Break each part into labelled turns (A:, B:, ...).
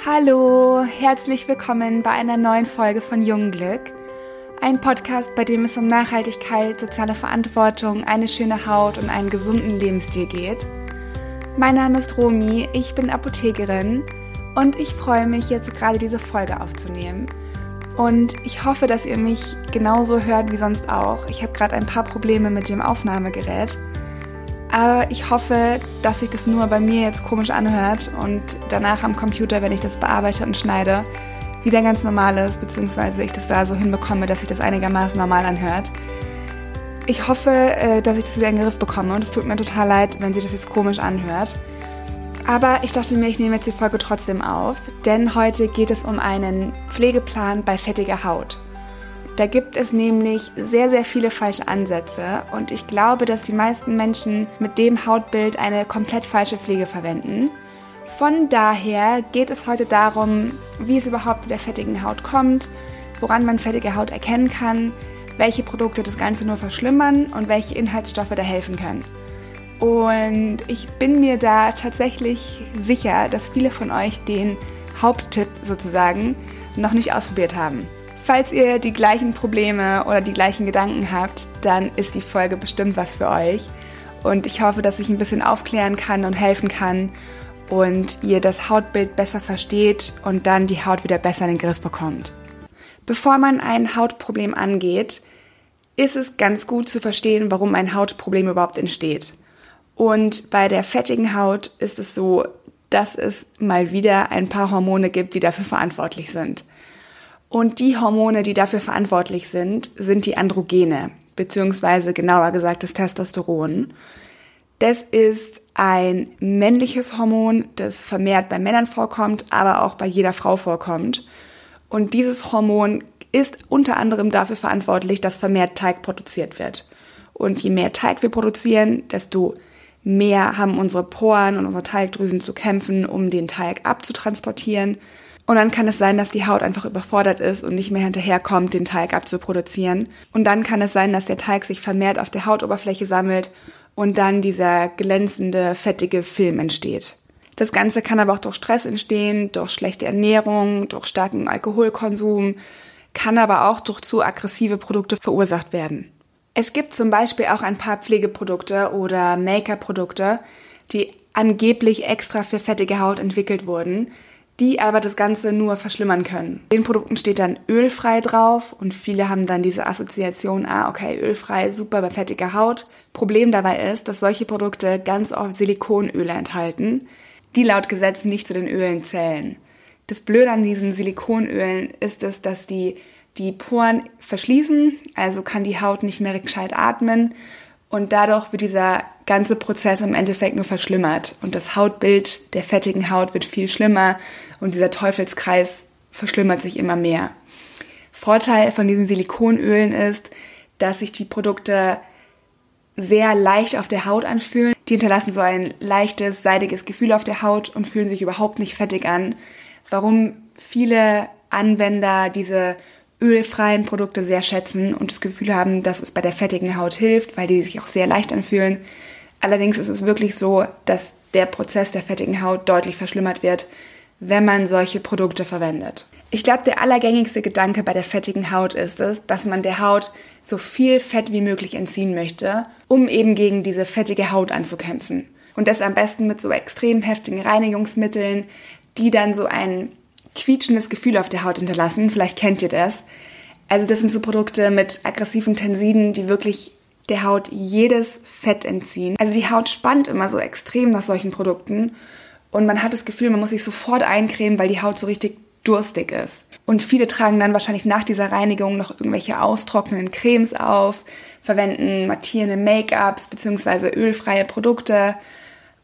A: Hallo, herzlich willkommen bei einer neuen Folge von Jungglück. Ein Podcast, bei dem es um Nachhaltigkeit, soziale Verantwortung, eine schöne Haut und einen gesunden Lebensstil geht. Mein Name ist Romi, ich bin Apothekerin und ich freue mich jetzt gerade diese Folge aufzunehmen. Und ich hoffe, dass ihr mich genauso hört wie sonst auch. Ich habe gerade ein paar Probleme mit dem Aufnahmegerät. Aber ich hoffe, dass sich das nur bei mir jetzt komisch anhört und danach am Computer, wenn ich das bearbeite und schneide, wieder ganz normal ist, beziehungsweise ich das da so hinbekomme, dass sich das einigermaßen normal anhört. Ich hoffe, äh, dass ich das wieder in den Griff bekomme und es tut mir total leid, wenn sich das jetzt komisch anhört. Aber ich dachte mir, ich nehme jetzt die Folge trotzdem auf, denn heute geht es um einen Pflegeplan bei fettiger Haut. Da gibt es nämlich sehr, sehr viele falsche Ansätze und ich glaube, dass die meisten Menschen mit dem Hautbild eine komplett falsche Pflege verwenden. Von daher geht es heute darum, wie es überhaupt zu der fettigen Haut kommt, woran man fettige Haut erkennen kann, welche Produkte das Ganze nur verschlimmern und welche Inhaltsstoffe da helfen können. Und ich bin mir da tatsächlich sicher, dass viele von euch den Haupttipp sozusagen noch nicht ausprobiert haben. Falls ihr die gleichen Probleme oder die gleichen Gedanken habt, dann ist die Folge bestimmt was für euch. Und ich hoffe, dass ich ein bisschen aufklären kann und helfen kann und ihr das Hautbild besser versteht und dann die Haut wieder besser in den Griff bekommt. Bevor man ein Hautproblem angeht, ist es ganz gut zu verstehen, warum ein Hautproblem überhaupt entsteht. Und bei der fettigen Haut ist es so, dass es mal wieder ein paar Hormone gibt, die dafür verantwortlich sind. Und die Hormone, die dafür verantwortlich sind, sind die Androgene, beziehungsweise genauer gesagt das Testosteron. Das ist ein männliches Hormon, das vermehrt bei Männern vorkommt, aber auch bei jeder Frau vorkommt. Und dieses Hormon ist unter anderem dafür verantwortlich, dass vermehrt Teig produziert wird. Und je mehr Teig wir produzieren, desto mehr haben unsere Poren und unsere Teigdrüsen zu kämpfen, um den Teig abzutransportieren. Und dann kann es sein, dass die Haut einfach überfordert ist und nicht mehr hinterherkommt, den Teig abzuproduzieren. Und dann kann es sein, dass der Teig sich vermehrt auf der Hautoberfläche sammelt und dann dieser glänzende, fettige Film entsteht. Das Ganze kann aber auch durch Stress entstehen, durch schlechte Ernährung, durch starken Alkoholkonsum, kann aber auch durch zu aggressive Produkte verursacht werden. Es gibt zum Beispiel auch ein paar Pflegeprodukte oder Make-up-Produkte, die angeblich extra für fettige Haut entwickelt wurden, die aber das Ganze nur verschlimmern können. Den Produkten steht dann ölfrei drauf und viele haben dann diese Assoziation, ah, okay, ölfrei, super bei fettiger Haut. Problem dabei ist, dass solche Produkte ganz oft Silikonöle enthalten, die laut Gesetz nicht zu den Ölen zählen. Das Blöde an diesen Silikonölen ist es, dass die die Poren verschließen, also kann die Haut nicht mehr gescheit atmen und dadurch wird dieser ganze Prozess im Endeffekt nur verschlimmert und das Hautbild der fettigen Haut wird viel schlimmer und dieser Teufelskreis verschlimmert sich immer mehr. Vorteil von diesen Silikonölen ist, dass sich die Produkte sehr leicht auf der Haut anfühlen. Die hinterlassen so ein leichtes, seidiges Gefühl auf der Haut und fühlen sich überhaupt nicht fettig an. Warum viele Anwender diese ölfreien Produkte sehr schätzen und das Gefühl haben, dass es bei der fettigen Haut hilft, weil die sich auch sehr leicht anfühlen. Allerdings ist es wirklich so, dass der Prozess der fettigen Haut deutlich verschlimmert wird, wenn man solche Produkte verwendet. Ich glaube, der allergängigste Gedanke bei der fettigen Haut ist es, dass man der Haut so viel Fett wie möglich entziehen möchte, um eben gegen diese fettige Haut anzukämpfen. Und das am besten mit so extrem heftigen Reinigungsmitteln, die dann so ein quietschendes Gefühl auf der Haut hinterlassen. Vielleicht kennt ihr das. Also das sind so Produkte mit aggressiven Tensiden, die wirklich der Haut jedes Fett entziehen. Also die Haut spannt immer so extrem nach solchen Produkten und man hat das Gefühl, man muss sich sofort eincremen, weil die Haut so richtig durstig ist. Und viele tragen dann wahrscheinlich nach dieser Reinigung noch irgendwelche austrocknenden Cremes auf, verwenden mattierende Make-ups bzw. ölfreie Produkte.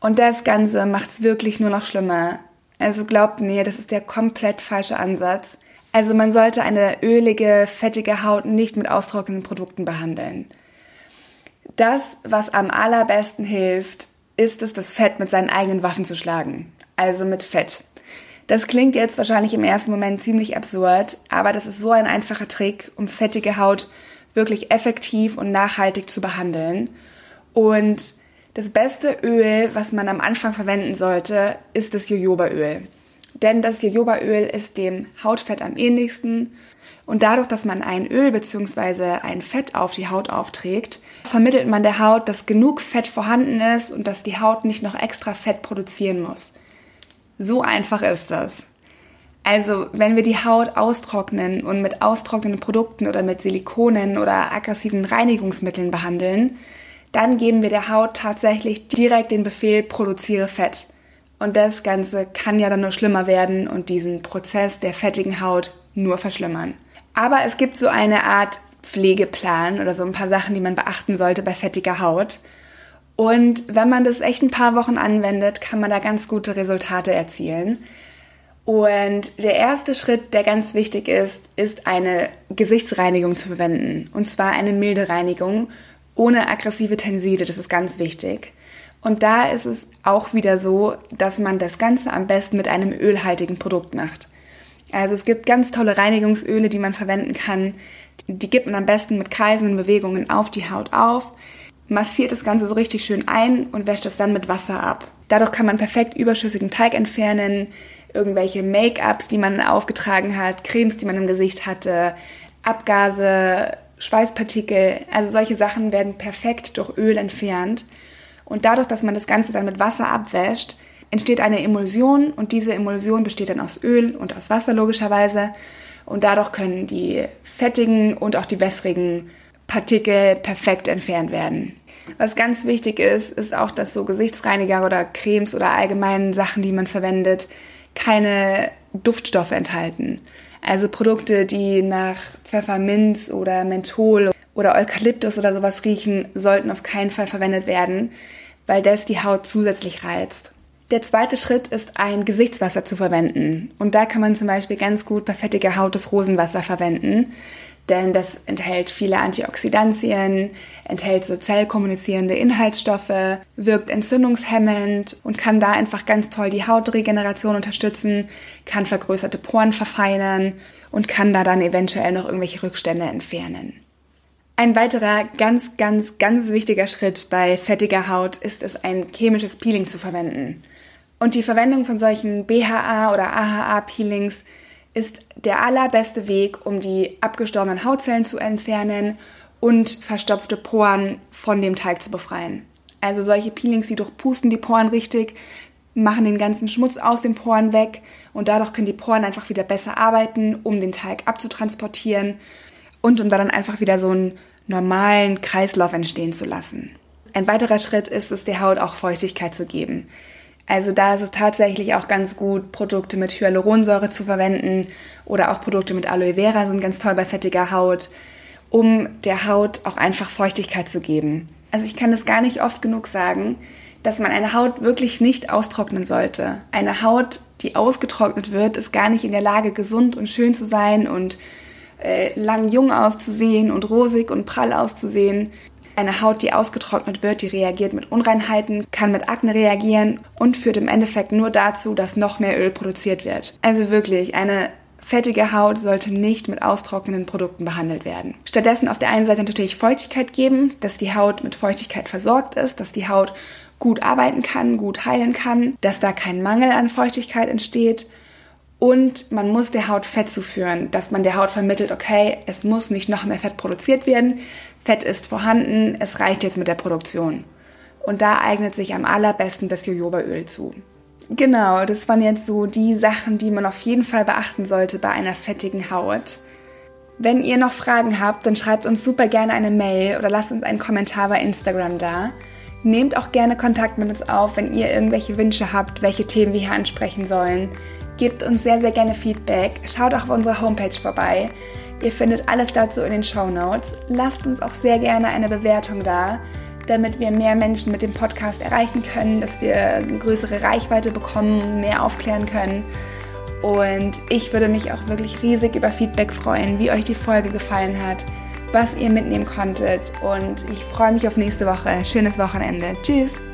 A: Und das Ganze macht es wirklich nur noch schlimmer. Also glaubt mir, das ist der komplett falsche Ansatz. Also man sollte eine ölige, fettige Haut nicht mit austrocknenden Produkten behandeln. Das, was am allerbesten hilft, ist es, das Fett mit seinen eigenen Waffen zu schlagen. Also mit Fett. Das klingt jetzt wahrscheinlich im ersten Moment ziemlich absurd, aber das ist so ein einfacher Trick, um fettige Haut wirklich effektiv und nachhaltig zu behandeln. Und das beste Öl, was man am Anfang verwenden sollte, ist das Jojobaöl. denn das Jojobaöl ist dem Hautfett am ähnlichsten und dadurch, dass man ein Öl bzw. ein Fett auf die Haut aufträgt, vermittelt man der Haut, dass genug Fett vorhanden ist und dass die Haut nicht noch extra Fett produzieren muss. So einfach ist das. Also, wenn wir die Haut austrocknen und mit austrocknenden Produkten oder mit Silikonen oder aggressiven Reinigungsmitteln behandeln, dann geben wir der Haut tatsächlich direkt den Befehl, produziere Fett. Und das Ganze kann ja dann nur schlimmer werden und diesen Prozess der fettigen Haut nur verschlimmern. Aber es gibt so eine Art Pflegeplan oder so ein paar Sachen, die man beachten sollte bei fettiger Haut. Und wenn man das echt ein paar Wochen anwendet, kann man da ganz gute Resultate erzielen. Und der erste Schritt, der ganz wichtig ist, ist eine Gesichtsreinigung zu verwenden. Und zwar eine milde Reinigung ohne aggressive Tenside. Das ist ganz wichtig. Und da ist es auch wieder so, dass man das Ganze am besten mit einem ölhaltigen Produkt macht. Also es gibt ganz tolle Reinigungsöle, die man verwenden kann. Die gibt man am besten mit kreisenden Bewegungen auf die Haut auf, massiert das Ganze so richtig schön ein und wäscht es dann mit Wasser ab. Dadurch kann man perfekt überschüssigen Teig entfernen, irgendwelche Make-ups, die man aufgetragen hat, Cremes, die man im Gesicht hatte, Abgase, Schweißpartikel, also solche Sachen werden perfekt durch Öl entfernt. Und dadurch, dass man das Ganze dann mit Wasser abwäscht, entsteht eine Emulsion und diese Emulsion besteht dann aus Öl und aus Wasser logischerweise. Und dadurch können die fettigen und auch die wässrigen Partikel perfekt entfernt werden. Was ganz wichtig ist, ist auch, dass so Gesichtsreiniger oder Cremes oder allgemeinen Sachen, die man verwendet, keine Duftstoffe enthalten. Also Produkte, die nach Pfefferminz oder Menthol oder Eukalyptus oder sowas riechen, sollten auf keinen Fall verwendet werden, weil das die Haut zusätzlich reizt. Der zweite Schritt ist, ein Gesichtswasser zu verwenden. Und da kann man zum Beispiel ganz gut bei fettiger Haut das Rosenwasser verwenden denn das enthält viele Antioxidantien, enthält so zellkommunizierende Inhaltsstoffe, wirkt entzündungshemmend und kann da einfach ganz toll die Hautregeneration unterstützen, kann vergrößerte Poren verfeinern und kann da dann eventuell noch irgendwelche Rückstände entfernen. Ein weiterer ganz, ganz, ganz wichtiger Schritt bei fettiger Haut ist es, ein chemisches Peeling zu verwenden. Und die Verwendung von solchen BHA oder AHA-Peelings ist der allerbeste Weg, um die abgestorbenen Hautzellen zu entfernen und verstopfte Poren von dem Teig zu befreien. Also solche Peelings, die durchpusten die Poren richtig, machen den ganzen Schmutz aus den Poren weg und dadurch können die Poren einfach wieder besser arbeiten, um den Teig abzutransportieren und um dann einfach wieder so einen normalen Kreislauf entstehen zu lassen. Ein weiterer Schritt ist es, der Haut auch Feuchtigkeit zu geben. Also da ist es tatsächlich auch ganz gut, Produkte mit Hyaluronsäure zu verwenden oder auch Produkte mit Aloe Vera sind ganz toll bei fettiger Haut, um der Haut auch einfach Feuchtigkeit zu geben. Also ich kann das gar nicht oft genug sagen, dass man eine Haut wirklich nicht austrocknen sollte. Eine Haut, die ausgetrocknet wird, ist gar nicht in der Lage, gesund und schön zu sein und äh, lang jung auszusehen und rosig und prall auszusehen. Eine Haut, die ausgetrocknet wird, die reagiert mit Unreinheiten, kann mit Akne reagieren und führt im Endeffekt nur dazu, dass noch mehr Öl produziert wird. Also wirklich, eine fettige Haut sollte nicht mit austrocknenden Produkten behandelt werden. Stattdessen auf der einen Seite natürlich Feuchtigkeit geben, dass die Haut mit Feuchtigkeit versorgt ist, dass die Haut gut arbeiten kann, gut heilen kann, dass da kein Mangel an Feuchtigkeit entsteht. Und man muss der Haut Fett zuführen, dass man der Haut vermittelt, okay, es muss nicht noch mehr Fett produziert werden, Fett ist vorhanden, es reicht jetzt mit der Produktion. Und da eignet sich am allerbesten das Jojobaöl zu. Genau, das waren jetzt so die Sachen, die man auf jeden Fall beachten sollte bei einer fettigen Haut. Wenn ihr noch Fragen habt, dann schreibt uns super gerne eine Mail oder lasst uns einen Kommentar bei Instagram da. Nehmt auch gerne Kontakt mit uns auf, wenn ihr irgendwelche Wünsche habt, welche Themen wir hier ansprechen sollen. Gebt uns sehr, sehr gerne Feedback. Schaut auch auf unserer Homepage vorbei. Ihr findet alles dazu in den Show Notes. Lasst uns auch sehr gerne eine Bewertung da, damit wir mehr Menschen mit dem Podcast erreichen können, dass wir eine größere Reichweite bekommen, mehr aufklären können. Und ich würde mich auch wirklich riesig über Feedback freuen, wie euch die Folge gefallen hat, was ihr mitnehmen konntet. Und ich freue mich auf nächste Woche. Schönes Wochenende. Tschüss!